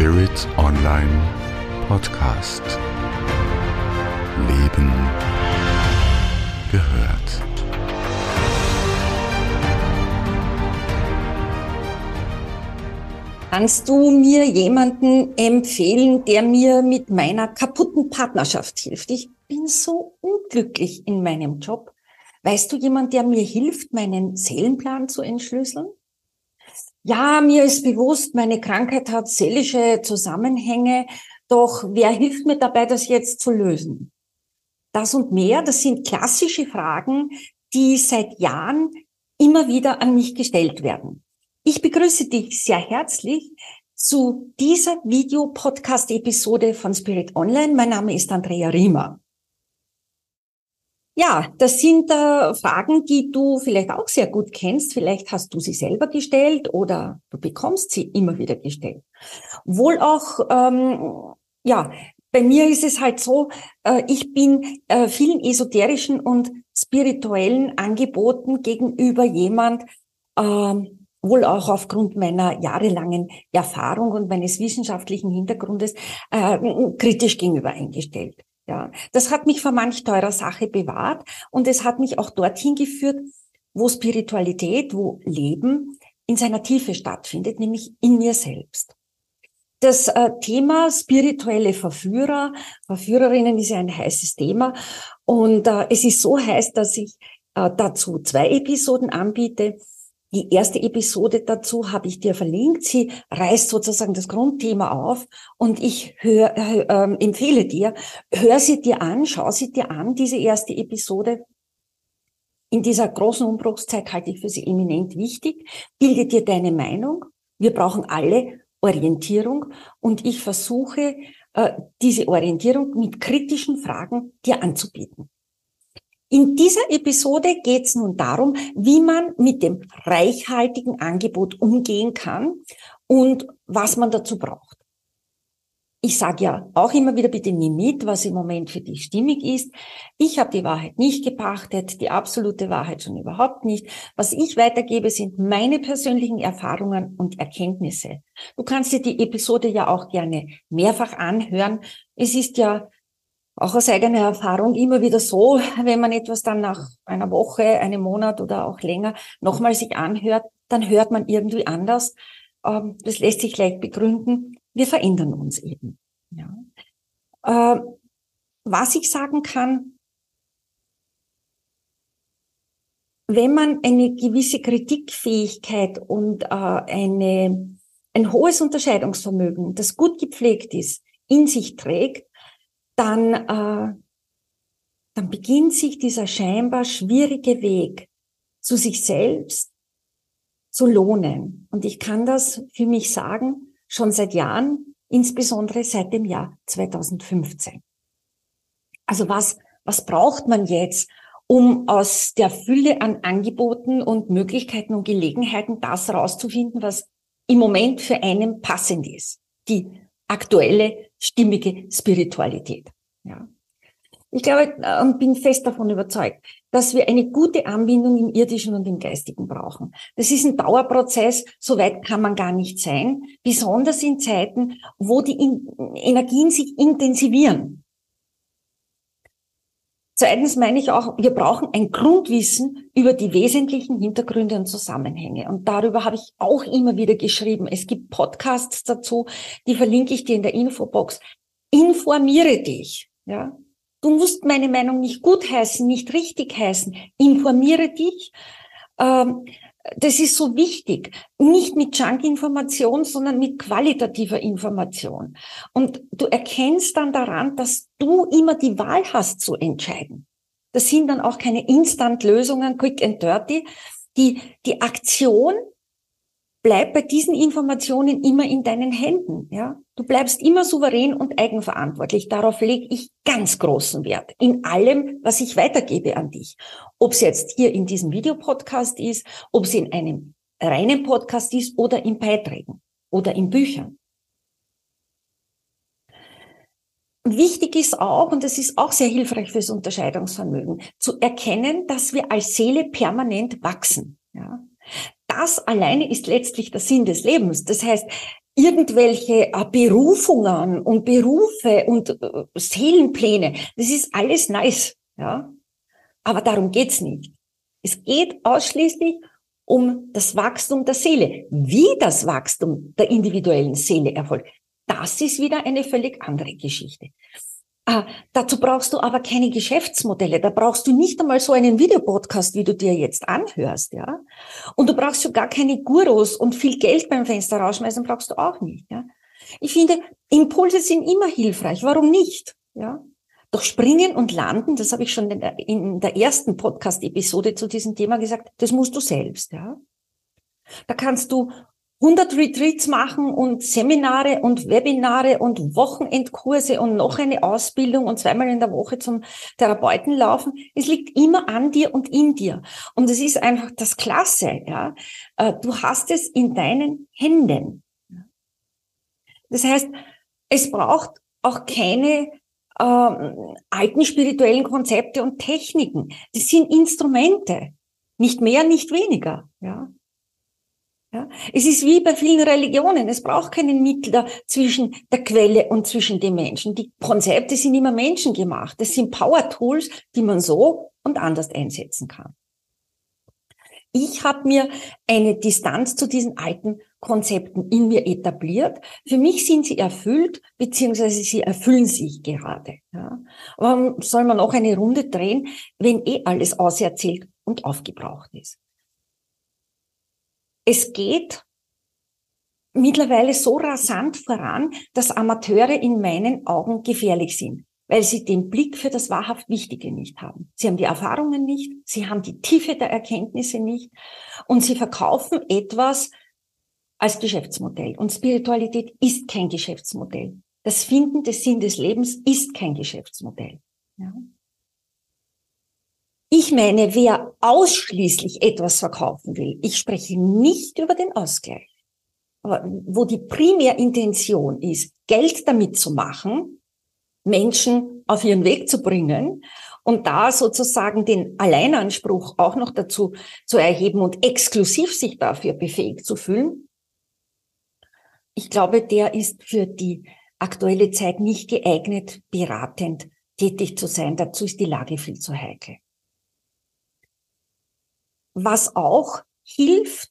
Spirit Online Podcast. Leben gehört. Kannst du mir jemanden empfehlen, der mir mit meiner kaputten Partnerschaft hilft? Ich bin so unglücklich in meinem Job. Weißt du jemand, der mir hilft, meinen Seelenplan zu entschlüsseln? Ja, mir ist bewusst, meine Krankheit hat seelische Zusammenhänge, doch wer hilft mir dabei, das jetzt zu lösen? Das und mehr, das sind klassische Fragen, die seit Jahren immer wieder an mich gestellt werden. Ich begrüße dich sehr herzlich zu dieser Video-Podcast-Episode von Spirit Online. Mein Name ist Andrea Riemer. Ja, das sind äh, Fragen, die du vielleicht auch sehr gut kennst. Vielleicht hast du sie selber gestellt oder du bekommst sie immer wieder gestellt. Wohl auch, ähm, ja, bei mir ist es halt so, äh, ich bin äh, vielen esoterischen und spirituellen Angeboten gegenüber jemand, ähm, wohl auch aufgrund meiner jahrelangen Erfahrung und meines wissenschaftlichen Hintergrundes äh, kritisch gegenüber eingestellt. Ja, das hat mich vor manch teurer Sache bewahrt und es hat mich auch dorthin geführt, wo Spiritualität, wo Leben in seiner Tiefe stattfindet, nämlich in mir selbst. Das äh, Thema spirituelle Verführer, Verführerinnen ist ja ein heißes Thema und äh, es ist so heiß, dass ich äh, dazu zwei Episoden anbiete. Die erste Episode dazu habe ich dir verlinkt. Sie reißt sozusagen das Grundthema auf und ich hör, äh, äh, empfehle dir, hör sie dir an, schau sie dir an, diese erste Episode. In dieser großen Umbruchszeit halte ich für sie eminent wichtig. Bilde dir deine Meinung. Wir brauchen alle Orientierung und ich versuche, äh, diese Orientierung mit kritischen Fragen dir anzubieten. In dieser Episode geht es nun darum, wie man mit dem reichhaltigen Angebot umgehen kann und was man dazu braucht. Ich sage ja auch immer wieder, bitte nimm mit, was im Moment für dich stimmig ist. Ich habe die Wahrheit nicht gepachtet, die absolute Wahrheit schon überhaupt nicht. Was ich weitergebe, sind meine persönlichen Erfahrungen und Erkenntnisse. Du kannst dir die Episode ja auch gerne mehrfach anhören. Es ist ja auch aus eigener Erfahrung immer wieder so, wenn man etwas dann nach einer Woche, einem Monat oder auch länger nochmal sich anhört, dann hört man irgendwie anders. Ähm, das lässt sich leicht begründen. Wir verändern uns eben. Ja. Ähm, was ich sagen kann, wenn man eine gewisse Kritikfähigkeit und äh, eine, ein hohes Unterscheidungsvermögen, das gut gepflegt ist, in sich trägt, dann, äh, dann beginnt sich dieser scheinbar schwierige Weg zu sich selbst zu lohnen. Und ich kann das für mich sagen, schon seit Jahren, insbesondere seit dem Jahr 2015. Also was, was braucht man jetzt, um aus der Fülle an Angeboten und Möglichkeiten und Gelegenheiten das herauszufinden, was im Moment für einen passend ist? Die aktuelle stimmige Spiritualität. Ja. Ich glaube und bin fest davon überzeugt, dass wir eine gute Anbindung im irdischen und im geistigen brauchen. Das ist ein Dauerprozess, so weit kann man gar nicht sein, besonders in Zeiten, wo die Energien sich intensivieren. Zweitens meine ich auch, wir brauchen ein Grundwissen über die wesentlichen Hintergründe und Zusammenhänge. Und darüber habe ich auch immer wieder geschrieben. Es gibt Podcasts dazu, die verlinke ich dir in der Infobox. Informiere dich. Ja, du musst meine Meinung nicht gut heißen, nicht richtig heißen. Informiere dich. Ähm, das ist so wichtig. Nicht mit Junk-Information, sondern mit qualitativer Information. Und du erkennst dann daran, dass du immer die Wahl hast zu entscheiden. Das sind dann auch keine Instant-Lösungen, quick and dirty. Die, die Aktion bleib bei diesen Informationen immer in deinen Händen. Ja, du bleibst immer souverän und eigenverantwortlich. Darauf lege ich ganz großen Wert in allem, was ich weitergebe an dich. Ob es jetzt hier in diesem Videopodcast ist, ob es in einem reinen Podcast ist oder in Beiträgen oder in Büchern. Wichtig ist auch, und das ist auch sehr hilfreich fürs Unterscheidungsvermögen, zu erkennen, dass wir als Seele permanent wachsen. Ja? Das alleine ist letztlich der Sinn des Lebens. Das heißt, irgendwelche äh, Berufungen und Berufe und äh, Seelenpläne. Das ist alles nice, ja. Aber darum geht's nicht. Es geht ausschließlich um das Wachstum der Seele. Wie das Wachstum der individuellen Seele erfolgt, das ist wieder eine völlig andere Geschichte. Ah, dazu brauchst du aber keine Geschäftsmodelle. Da brauchst du nicht einmal so einen Videopodcast, wie du dir jetzt anhörst, ja. Und du brauchst sogar keine Gurus und viel Geld beim Fenster rausschmeißen brauchst du auch nicht, ja. Ich finde, Impulse sind immer hilfreich. Warum nicht, ja? Doch springen und landen, das habe ich schon in der ersten Podcast-Episode zu diesem Thema gesagt, das musst du selbst, ja. Da kannst du 100 Retreats machen und Seminare und Webinare und Wochenendkurse und noch eine Ausbildung und zweimal in der Woche zum Therapeuten laufen. Es liegt immer an dir und in dir. Und es ist einfach das Klasse, ja. Äh, du hast es in deinen Händen. Das heißt, es braucht auch keine ähm, alten spirituellen Konzepte und Techniken. Das sind Instrumente. Nicht mehr, nicht weniger, ja. Ja? Es ist wie bei vielen Religionen. Es braucht keinen Mittler zwischen der Quelle und zwischen den Menschen. Die Konzepte sind immer menschengemacht. Das sind Power-Tools, die man so und anders einsetzen kann. Ich habe mir eine Distanz zu diesen alten Konzepten in mir etabliert. Für mich sind sie erfüllt, beziehungsweise sie erfüllen sich gerade. Ja. Warum soll man noch eine Runde drehen, wenn eh alles auserzählt und aufgebraucht ist? Es geht mittlerweile so rasant voran, dass Amateure in meinen Augen gefährlich sind, weil sie den Blick für das wahrhaft Wichtige nicht haben. Sie haben die Erfahrungen nicht, sie haben die Tiefe der Erkenntnisse nicht und sie verkaufen etwas als Geschäftsmodell. Und Spiritualität ist kein Geschäftsmodell. Das Finden des Sinn des Lebens ist kein Geschäftsmodell. Ja. Ich meine, wer ausschließlich etwas verkaufen will, ich spreche nicht über den Ausgleich, aber wo die Primärintention ist, Geld damit zu machen, Menschen auf ihren Weg zu bringen und da sozusagen den Alleinanspruch auch noch dazu zu erheben und exklusiv sich dafür befähigt zu fühlen, ich glaube, der ist für die aktuelle Zeit nicht geeignet, beratend tätig zu sein. Dazu ist die Lage viel zu heikel. Was auch hilft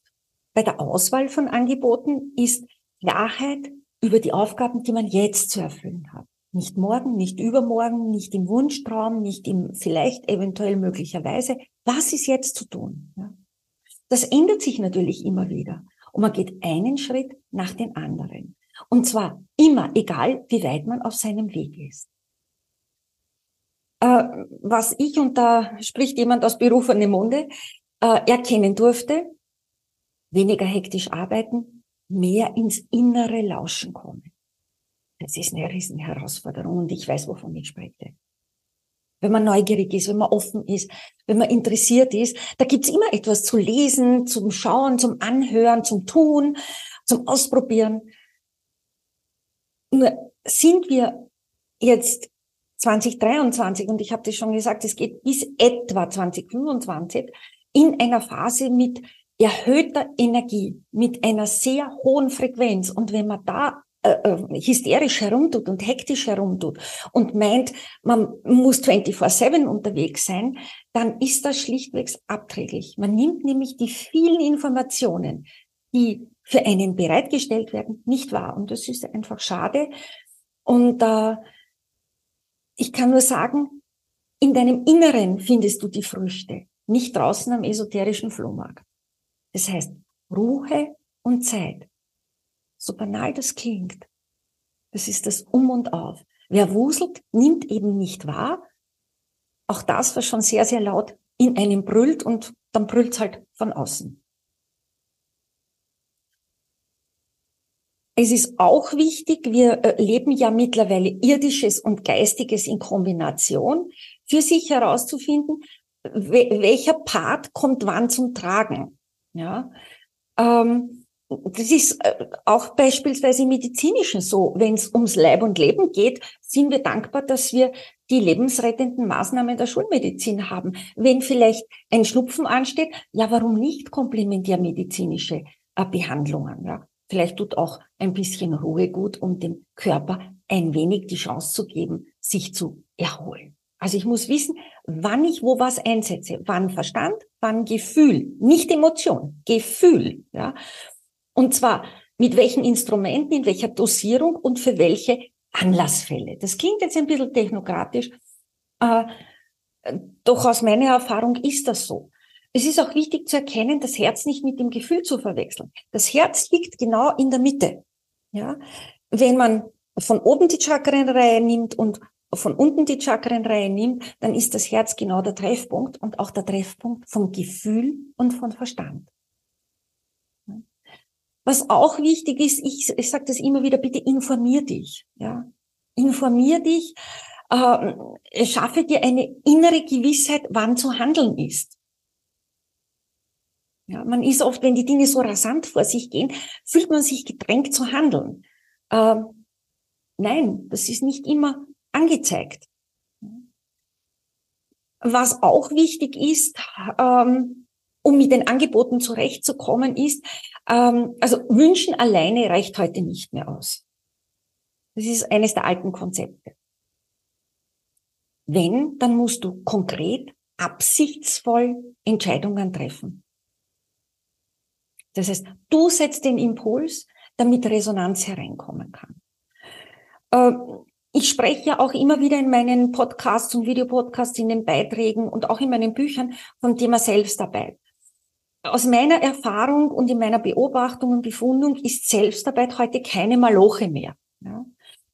bei der Auswahl von Angeboten, ist Klarheit über die Aufgaben, die man jetzt zu erfüllen hat. Nicht morgen, nicht übermorgen, nicht im Wunschtraum, nicht im vielleicht eventuell möglicherweise. Was ist jetzt zu tun? Das ändert sich natürlich immer wieder. Und man geht einen Schritt nach den anderen. Und zwar immer, egal wie weit man auf seinem Weg ist. Äh, was ich, und da spricht jemand aus berufenem Munde, äh, erkennen durfte, weniger hektisch arbeiten, mehr ins innere Lauschen kommen. Das ist eine riesen Herausforderung und ich weiß, wovon ich spreche. Wenn man neugierig ist, wenn man offen ist, wenn man interessiert ist, da gibt's immer etwas zu lesen, zum Schauen, zum Anhören, zum Tun, zum Ausprobieren. Nur sind wir jetzt 2023, und ich habe das schon gesagt, es geht bis etwa 2025, in einer Phase mit erhöhter Energie, mit einer sehr hohen Frequenz. Und wenn man da äh, äh hysterisch herumtut und hektisch herumtut und meint, man muss 24-7 unterwegs sein, dann ist das schlichtweg abträglich. Man nimmt nämlich die vielen Informationen, die für einen bereitgestellt werden, nicht wahr. Und das ist einfach schade. Und äh, ich kann nur sagen, in deinem Inneren findest du die Früchte nicht draußen am esoterischen Flohmarkt. Das heißt, Ruhe und Zeit. So banal das klingt. Das ist das Um und Auf. Wer wuselt, nimmt eben nicht wahr. Auch das, was schon sehr, sehr laut in einem brüllt und dann brüllt's halt von außen. Es ist auch wichtig, wir äh, leben ja mittlerweile irdisches und geistiges in Kombination, für sich herauszufinden, welcher Part kommt wann zum Tragen. Ja, ähm, das ist äh, auch beispielsweise im Medizinischen so. Wenn es ums Leib und Leben geht, sind wir dankbar, dass wir die lebensrettenden Maßnahmen der Schulmedizin haben. Wenn vielleicht ein Schnupfen ansteht, ja, warum nicht komplementärmedizinische äh, Behandlungen? Ja? Vielleicht tut auch ein bisschen Ruhe gut, um dem Körper ein wenig die Chance zu geben, sich zu erholen. Also ich muss wissen, wann ich wo was einsetze, wann Verstand, wann Gefühl, nicht Emotion, Gefühl, ja. Und zwar mit welchen Instrumenten, in welcher Dosierung und für welche Anlassfälle. Das klingt jetzt ein bisschen technokratisch, äh, doch aus meiner Erfahrung ist das so. Es ist auch wichtig zu erkennen, das Herz nicht mit dem Gefühl zu verwechseln. Das Herz liegt genau in der Mitte. Ja, wenn man von oben die Chakrenreihe nimmt und von unten die Chakrenreihe nimmt, dann ist das Herz genau der Treffpunkt und auch der Treffpunkt vom Gefühl und von Verstand. Was auch wichtig ist, ich, ich sage das immer wieder, bitte informier dich. Ja? Informier dich, äh, schaffe dir eine innere Gewissheit, wann zu handeln ist. Ja, man ist oft, wenn die Dinge so rasant vor sich gehen, fühlt man sich gedrängt zu handeln. Äh, nein, das ist nicht immer angezeigt. Was auch wichtig ist, ähm, um mit den Angeboten zurechtzukommen, ist, ähm, also wünschen alleine reicht heute nicht mehr aus. Das ist eines der alten Konzepte. Wenn, dann musst du konkret, absichtsvoll Entscheidungen treffen. Das heißt, du setzt den Impuls, damit Resonanz hereinkommen kann. Äh, ich spreche ja auch immer wieder in meinen Podcasts und Videopodcasts, in den Beiträgen und auch in meinen Büchern vom Thema Selbstarbeit. Aus meiner Erfahrung und in meiner Beobachtung und Befundung ist Selbstarbeit heute keine Maloche mehr. Ja?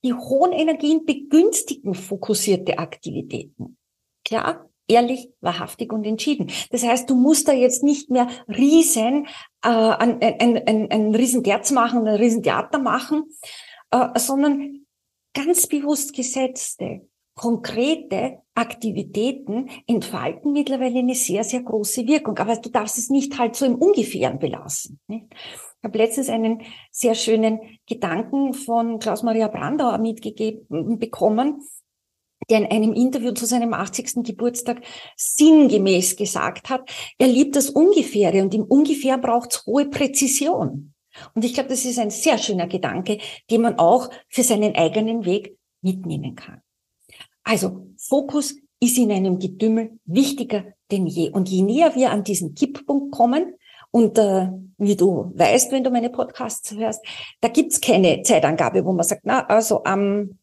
Die hohen Energien begünstigen fokussierte Aktivitäten. Klar, ehrlich, wahrhaftig und entschieden. Das heißt, du musst da jetzt nicht mehr riesen, äh, ein, ein, ein, ein Riesenterz machen, ein Riesentheater machen, äh, sondern ganz bewusst gesetzte, konkrete Aktivitäten entfalten mittlerweile eine sehr, sehr große Wirkung. Aber du darfst es nicht halt so im Ungefähren belassen. Nicht? habe letztens einen sehr schönen Gedanken von Klaus-Maria Brandauer mitgegeben bekommen, der in einem Interview zu seinem 80. Geburtstag sinngemäß gesagt hat, er liebt das Ungefähre und im Ungefähr braucht es hohe Präzision. Und ich glaube, das ist ein sehr schöner Gedanke, den man auch für seinen eigenen Weg mitnehmen kann. Also Fokus ist in einem Getümmel wichtiger denn je. Und je näher wir an diesen Kipppunkt kommen, und äh, wie du weißt, wenn du meine Podcasts hörst, da gibt's keine Zeitangabe, wo man sagt, na, also am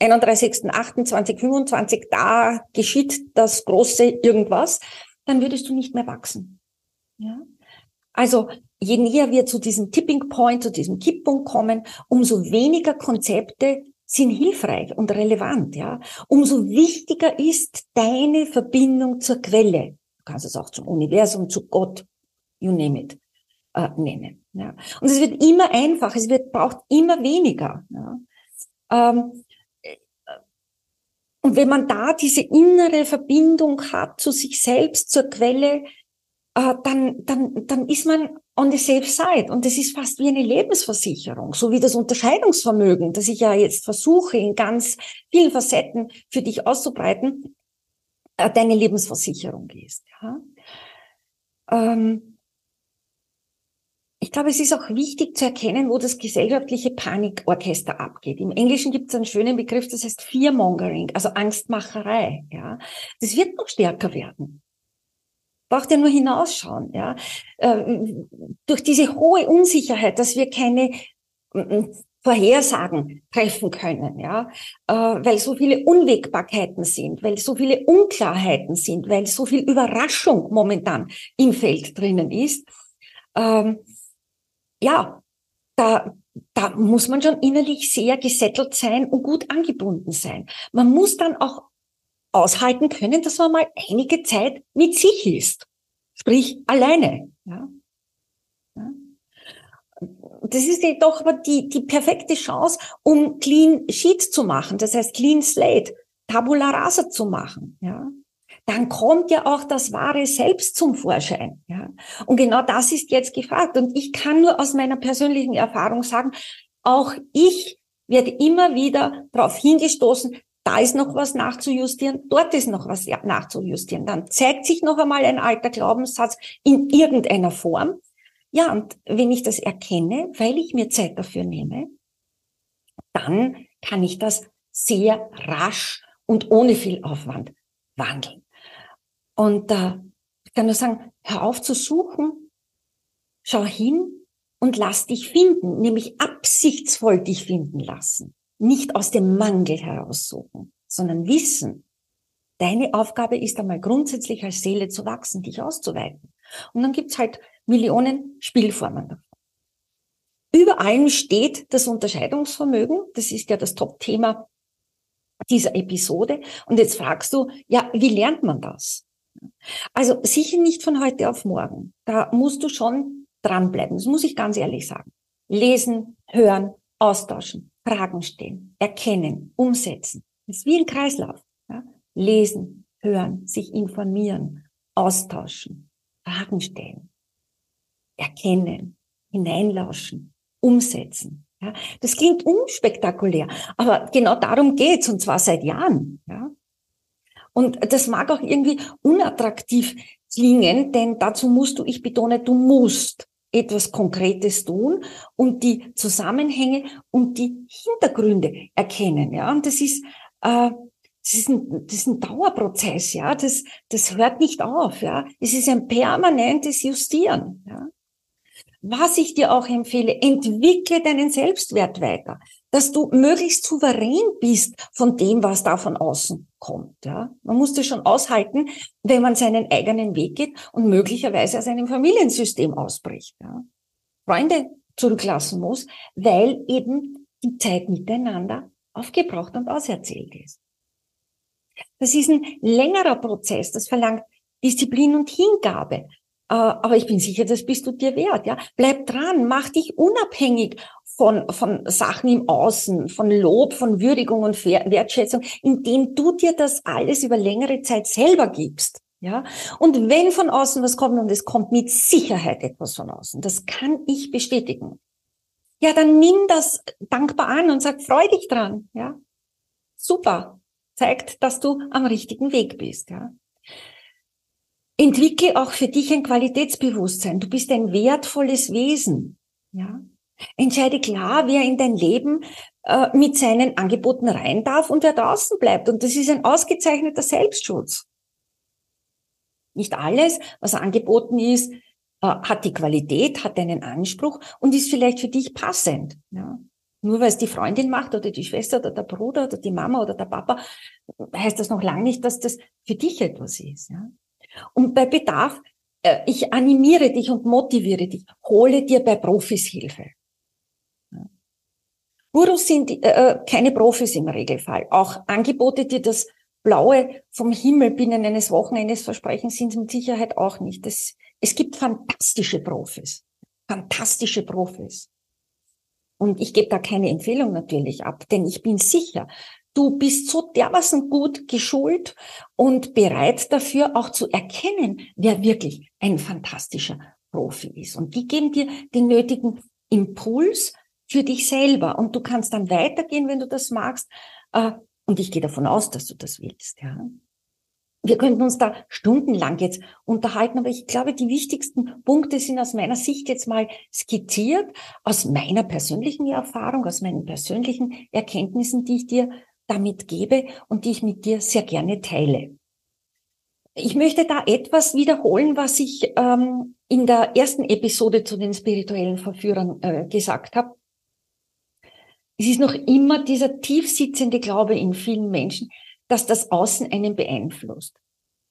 31.08.2025, da geschieht das große irgendwas, dann würdest du nicht mehr wachsen. Ja? Also je näher wir zu diesem Tipping Point, zu diesem Kipppunkt kommen, umso weniger Konzepte sind hilfreich und relevant, ja. Umso wichtiger ist deine Verbindung zur Quelle. Du kannst es auch zum Universum, zu Gott, you name it, äh, nennen. Ja. Und es wird immer einfacher, es wird, braucht immer weniger. Ja. Ähm, äh, und wenn man da diese innere Verbindung hat zu sich selbst, zur Quelle, äh, dann, dann, dann ist man on the safe side. Und das ist fast wie eine Lebensversicherung, so wie das Unterscheidungsvermögen, das ich ja jetzt versuche, in ganz vielen Facetten für dich auszubreiten, äh, deine Lebensversicherung ist. Ja? Ähm, ich glaube, es ist auch wichtig zu erkennen, wo das gesellschaftliche Panikorchester abgeht. Im Englischen gibt es einen schönen Begriff, das heißt Fearmongering, also Angstmacherei. Ja, das wird noch stärker werden. Braucht ja nur hinausschauen. Ja, äh, durch diese hohe Unsicherheit, dass wir keine Vorhersagen treffen können, ja, äh, weil so viele Unwägbarkeiten sind, weil so viele Unklarheiten sind, weil so viel Überraschung momentan im Feld drinnen ist. Ähm, ja, da, da muss man schon innerlich sehr gesettelt sein und gut angebunden sein. Man muss dann auch aushalten können, dass man mal einige Zeit mit sich ist. Sprich, alleine. Ja. Das ist doch aber die, die perfekte Chance, um Clean Sheet zu machen. Das heißt, Clean Slate, Tabula Rasa zu machen. Ja dann kommt ja auch das wahre Selbst zum Vorschein. Ja? Und genau das ist jetzt gefragt. Und ich kann nur aus meiner persönlichen Erfahrung sagen, auch ich werde immer wieder darauf hingestoßen, da ist noch was nachzujustieren, dort ist noch was nachzujustieren. Dann zeigt sich noch einmal ein alter Glaubenssatz in irgendeiner Form. Ja, und wenn ich das erkenne, weil ich mir Zeit dafür nehme, dann kann ich das sehr rasch und ohne viel Aufwand wandeln. Und äh, ich kann nur sagen, hör auf zu suchen, schau hin und lass dich finden, nämlich absichtsvoll dich finden lassen. Nicht aus dem Mangel heraussuchen, sondern wissen, deine Aufgabe ist einmal grundsätzlich als Seele zu wachsen, dich auszuweiten. Und dann gibt's halt Millionen Spielformen davon. Über allem steht das Unterscheidungsvermögen. Das ist ja das Top-Thema dieser Episode. Und jetzt fragst du, ja, wie lernt man das? Also sicher nicht von heute auf morgen. Da musst du schon dranbleiben. Das muss ich ganz ehrlich sagen. Lesen, hören, austauschen, Fragen stellen, erkennen, umsetzen. Das ist wie ein Kreislauf. Ja? Lesen, hören, sich informieren, austauschen, Fragen stellen, erkennen, hineinlauschen, umsetzen. Ja, das klingt unspektakulär, aber genau darum geht's und zwar seit Jahren. Ja. Und das mag auch irgendwie unattraktiv klingen, denn dazu musst du, ich betone, du musst etwas Konkretes tun und die Zusammenhänge und die Hintergründe erkennen. Ja, und das ist äh, das ist, ein, das ist ein Dauerprozess, ja. Das, das hört nicht auf, ja. Es ist ein permanentes Justieren, ja. Was ich dir auch empfehle, entwickle deinen Selbstwert weiter, dass du möglichst souverän bist von dem, was da von außen kommt. Ja? Man muss das schon aushalten, wenn man seinen eigenen Weg geht und möglicherweise aus einem Familiensystem ausbricht. Ja? Freunde zurücklassen muss, weil eben die Zeit miteinander aufgebraucht und auserzählt ist. Das ist ein längerer Prozess, das verlangt Disziplin und Hingabe. Äh, aber ich bin sicher, das bist du dir wert, ja. Bleib dran, mach dich unabhängig von, von Sachen im Außen, von Lob, von Würdigung und Wertschätzung, indem du dir das alles über längere Zeit selber gibst. Ja, und wenn von außen was kommt, und es kommt mit Sicherheit etwas von außen, das kann ich bestätigen. Ja, dann nimm das dankbar an und sag, freu dich dran. Ja, super. Zeigt, dass du am richtigen Weg bist. Ja. Entwickle auch für dich ein Qualitätsbewusstsein. Du bist ein wertvolles Wesen. Ja? Entscheide klar, wer in dein Leben äh, mit seinen Angeboten rein darf und wer draußen bleibt. Und das ist ein ausgezeichneter Selbstschutz. Nicht alles, was angeboten ist, äh, hat die Qualität, hat einen Anspruch und ist vielleicht für dich passend. Ja? Nur weil es die Freundin macht oder die Schwester oder der Bruder oder die Mama oder der Papa, heißt das noch lange nicht, dass das für dich etwas ist. Ja? Und bei Bedarf, äh, ich animiere dich und motiviere dich, hole dir bei Profis Hilfe. Gurus sind äh, äh, keine Profis im Regelfall. Auch Angebote, die das Blaue vom Himmel binnen eines Wochenendes versprechen, sind mit Sicherheit auch nicht. Das, es gibt fantastische Profis. Fantastische Profis. Und ich gebe da keine Empfehlung natürlich ab, denn ich bin sicher, Du bist so dermaßen gut geschult und bereit dafür auch zu erkennen, wer wirklich ein fantastischer Profi ist. Und die geben dir den nötigen Impuls für dich selber. Und du kannst dann weitergehen, wenn du das magst. Äh, und ich gehe davon aus, dass du das willst. Ja. Wir könnten uns da stundenlang jetzt unterhalten, aber ich glaube, die wichtigsten Punkte sind aus meiner Sicht jetzt mal skizziert, aus meiner persönlichen Erfahrung, aus meinen persönlichen Erkenntnissen, die ich dir damit gebe und die ich mit dir sehr gerne teile. Ich möchte da etwas wiederholen, was ich ähm, in der ersten Episode zu den spirituellen Verführern äh, gesagt habe. Es ist noch immer dieser tiefsitzende Glaube in vielen Menschen, dass das Außen einen beeinflusst.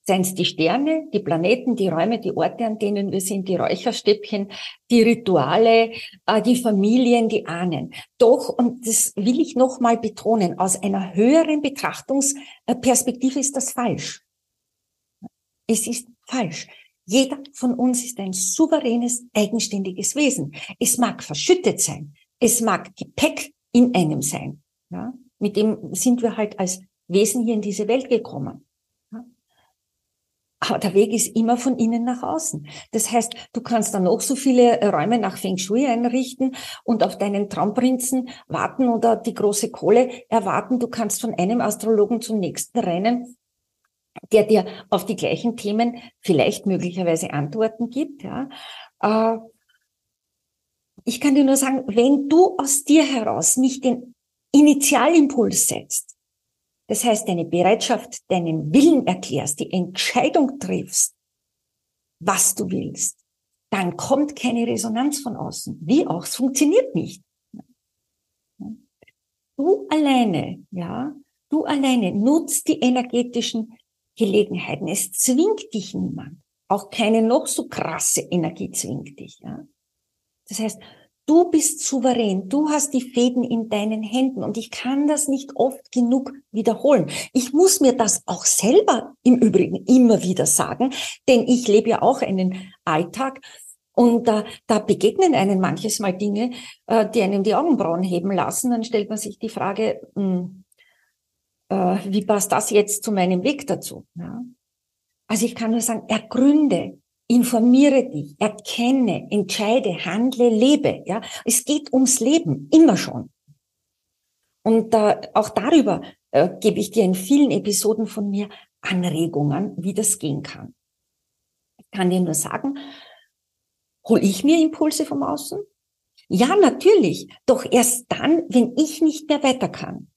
Seien es die Sterne, die Planeten, die Räume, die Orte, an denen wir sind, die Räucherstäbchen, die Rituale, äh, die Familien, die Ahnen. Doch, und das will ich nochmal betonen, aus einer höheren Betrachtungsperspektive ist das falsch. Es ist falsch. Jeder von uns ist ein souveränes, eigenständiges Wesen. Es mag verschüttet sein. Es mag Gepäck in einem sein. Ja? Mit dem sind wir halt als Wesen hier in diese Welt gekommen. Aber der Weg ist immer von innen nach außen. Das heißt, du kannst dann noch so viele Räume nach Feng Shui einrichten und auf deinen Traumprinzen warten oder die große Kohle erwarten. Du kannst von einem Astrologen zum nächsten rennen, der dir auf die gleichen Themen vielleicht möglicherweise Antworten gibt. Ja. Äh, ich kann dir nur sagen, wenn du aus dir heraus nicht den Initialimpuls setzt, das heißt deine Bereitschaft, deinen Willen erklärst, die Entscheidung triffst, was du willst, dann kommt keine Resonanz von außen. Wie auch, es funktioniert nicht. Du alleine, ja, du alleine nutzt die energetischen Gelegenheiten. Es zwingt dich niemand. Auch keine noch so krasse Energie zwingt dich, ja. Das heißt, du bist souverän, du hast die Fäden in deinen Händen und ich kann das nicht oft genug wiederholen. Ich muss mir das auch selber im Übrigen immer wieder sagen, denn ich lebe ja auch einen Alltag und da, da begegnen einem manches Mal Dinge, äh, die einem die Augenbrauen heben lassen. Dann stellt man sich die Frage, mh, hm, äh, wie passt das jetzt zu meinem Weg dazu? Also ich kann nur sagen, ergründe, informiere dich, erkenne, entscheide, handle, lebe. Ja, es geht ums Leben immer schon. Und äh, auch darüber äh, gebe ich dir in vielen Episoden von mir Anregungen, wie das gehen kann. Ich kann dir nur sagen, hol ich mir Impulse vom Außen? Ja, natürlich. Doch erst dann, wenn ich nicht mehr weiter kann.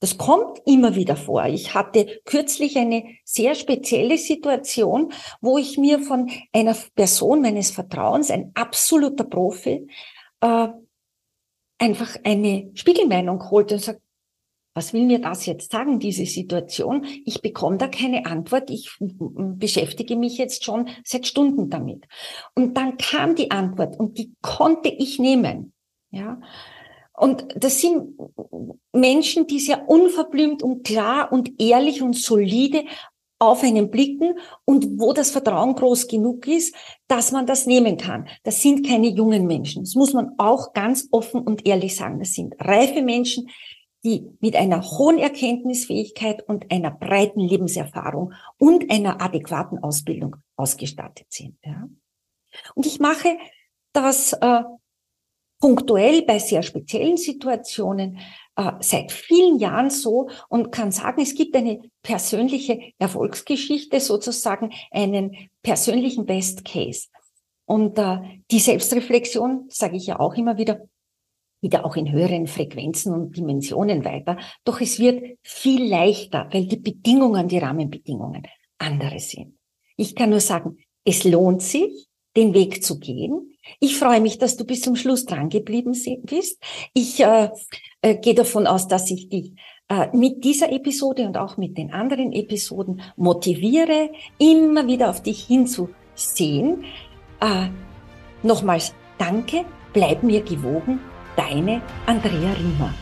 Das kommt immer wieder vor. Ich hatte kürzlich eine sehr spezielle Situation, wo ich mir von einer Person meines Vertrauens, ein absoluter Profi, äh, einfach eine Spiegelmeinung holte und sagt, was will mir das jetzt sagen, diese Situation? Ich bekomme da keine Antwort. Ich beschäftige mich jetzt schon seit Stunden damit. Und dann kam die Antwort und die konnte ich nehmen. Ja. Und das sind Menschen, die sehr unverblümt und klar und ehrlich und solide auf einen blicken und wo das Vertrauen groß genug ist, dass man das nehmen kann. Das sind keine jungen Menschen. Das muss man auch ganz offen und ehrlich sagen. Das sind reife Menschen, die mit einer hohen Erkenntnisfähigkeit und einer breiten Lebenserfahrung und einer adäquaten Ausbildung ausgestattet sind. Ja. Und ich mache das äh, punktuell bei sehr speziellen Situationen äh, seit vielen Jahren so und kann sagen, es gibt eine persönliche Erfolgsgeschichte, sozusagen einen persönlichen Best Case. Und äh, die Selbstreflexion, sage ich ja auch immer wieder, wieder auch in höheren Frequenzen und Dimensionen weiter. Doch es wird viel leichter, weil die Bedingungen, die Rahmenbedingungen andere sind. Ich kann nur sagen, es lohnt sich, den Weg zu gehen. Ich freue mich, dass du bis zum Schluss dran geblieben bist. Ich äh, äh, gehe davon aus, dass ich dich äh, mit dieser Episode und auch mit den anderen Episoden motiviere, immer wieder auf dich hinzusehen. Äh, nochmals danke, bleib mir gewogen, deine Andrea Riemer.